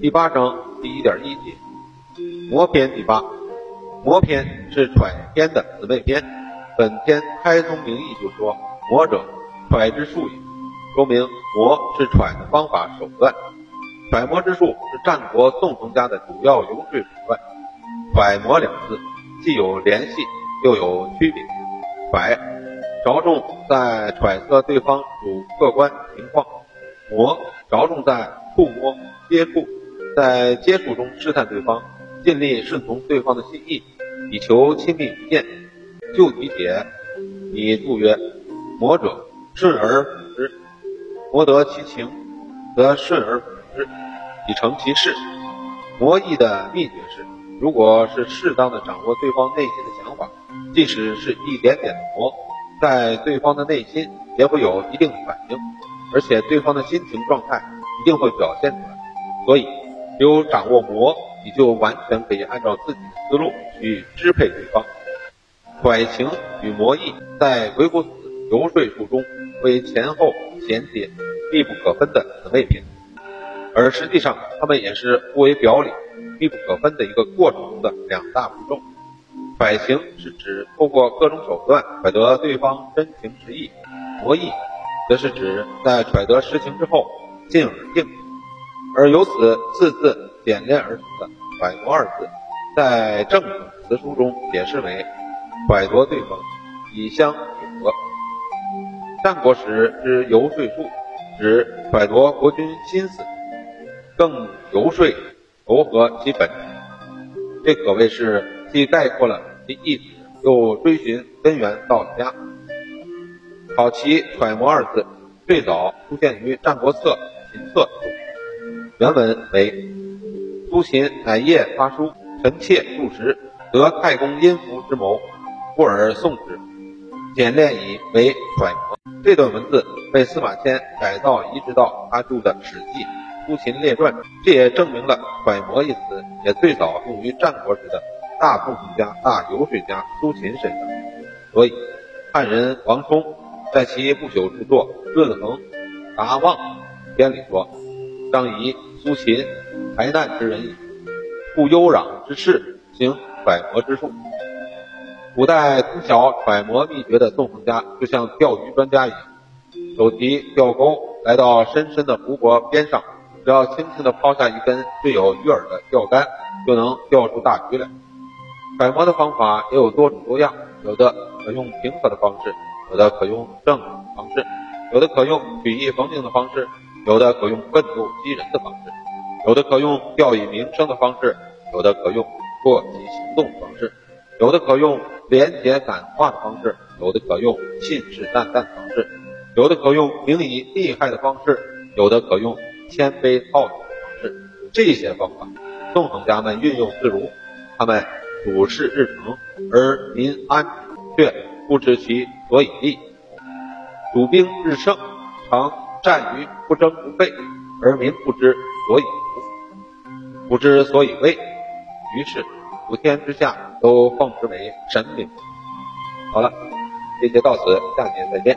第八章第一点一节，魔篇第八。魔篇是揣篇的姊妹篇。本篇开宗明义就说：“魔者，揣之术也。”说明魔是揣的方法手段。揣摩之术是战国纵横家的主要游说手段。揣摩两字既有联系，又有区别。揣着重在揣测对方主客观情况，魔着重在触摸接触，在接触中试探对方，尽力顺从对方的心意，以求亲密无间。就题解，你注曰：魔者顺而辅之，魔得其情，则顺而辅之，以成其事。魔意的秘诀是，如果是适当的掌握对方内心的想法，即使是一点点的魔。在对方的内心也会有一定的反应，而且对方的心情状态一定会表现出来。所以，只有掌握魔，你就完全可以按照自己的思路去支配对方。拐情与魔意在鬼谷子游说术中为前后衔接、密不可分的姊妹篇，而实际上他们也是互为表里、密不可分的一个过程中的两大步骤。揣情是指通过各种手段揣得对方真情实意，魔意则是指在揣得实情之后进而应。而由此字字简练而成的“揣摩”二字，在正统词书中解释为揣度对方，以相与和。战国时之游说术，指揣度国君心思，更游说柔和其本质。这可谓是。既概括了其意思，又追寻根源到家。考其揣摩二字，最早出现于《战国策·》。原文为：苏秦乃夜发书，臣妾数十，得太公阴符之谋，故而送之。简练以为揣摩。这段文字被司马迁改造移植到他著的《史记·苏秦列传》，这也证明了“揣摩”一词也最早用于战国时的。大纵横家、大游说家苏秦身上，所以汉人王充在其不朽著作《论衡·达望》篇里说：“张仪、苏秦，才难之人也，故悠攘之事，行揣摩之术。”古代通晓揣摩秘诀的纵横家，就像钓鱼专家一样，手提钓钩来到深深的湖泊边上，只要轻轻地抛下一根缀有鱼饵的钓竿，就能钓出大鱼来。揣摩的方法也有多种多样，有的可用平和的方式，有的可用正方式，有的可用曲意逢迎的方式，有的可用愤怒激人的方式，有的可用吊以名声的方式，有的可用过激行动的方式，有的可用廉洁感化的方式，有的可用信誓旦旦的方式，有的可用名以利害的方式，有的可用谦卑好勇的方式。这些方法，纵横家们运用自如，他们。主事日成，而民安，却不知其所以立；主兵日盛，常善于不争不废，而民不知所以福，不知所以畏。于是，普天之下都奉之为神明。好了，这节到此，下节再见。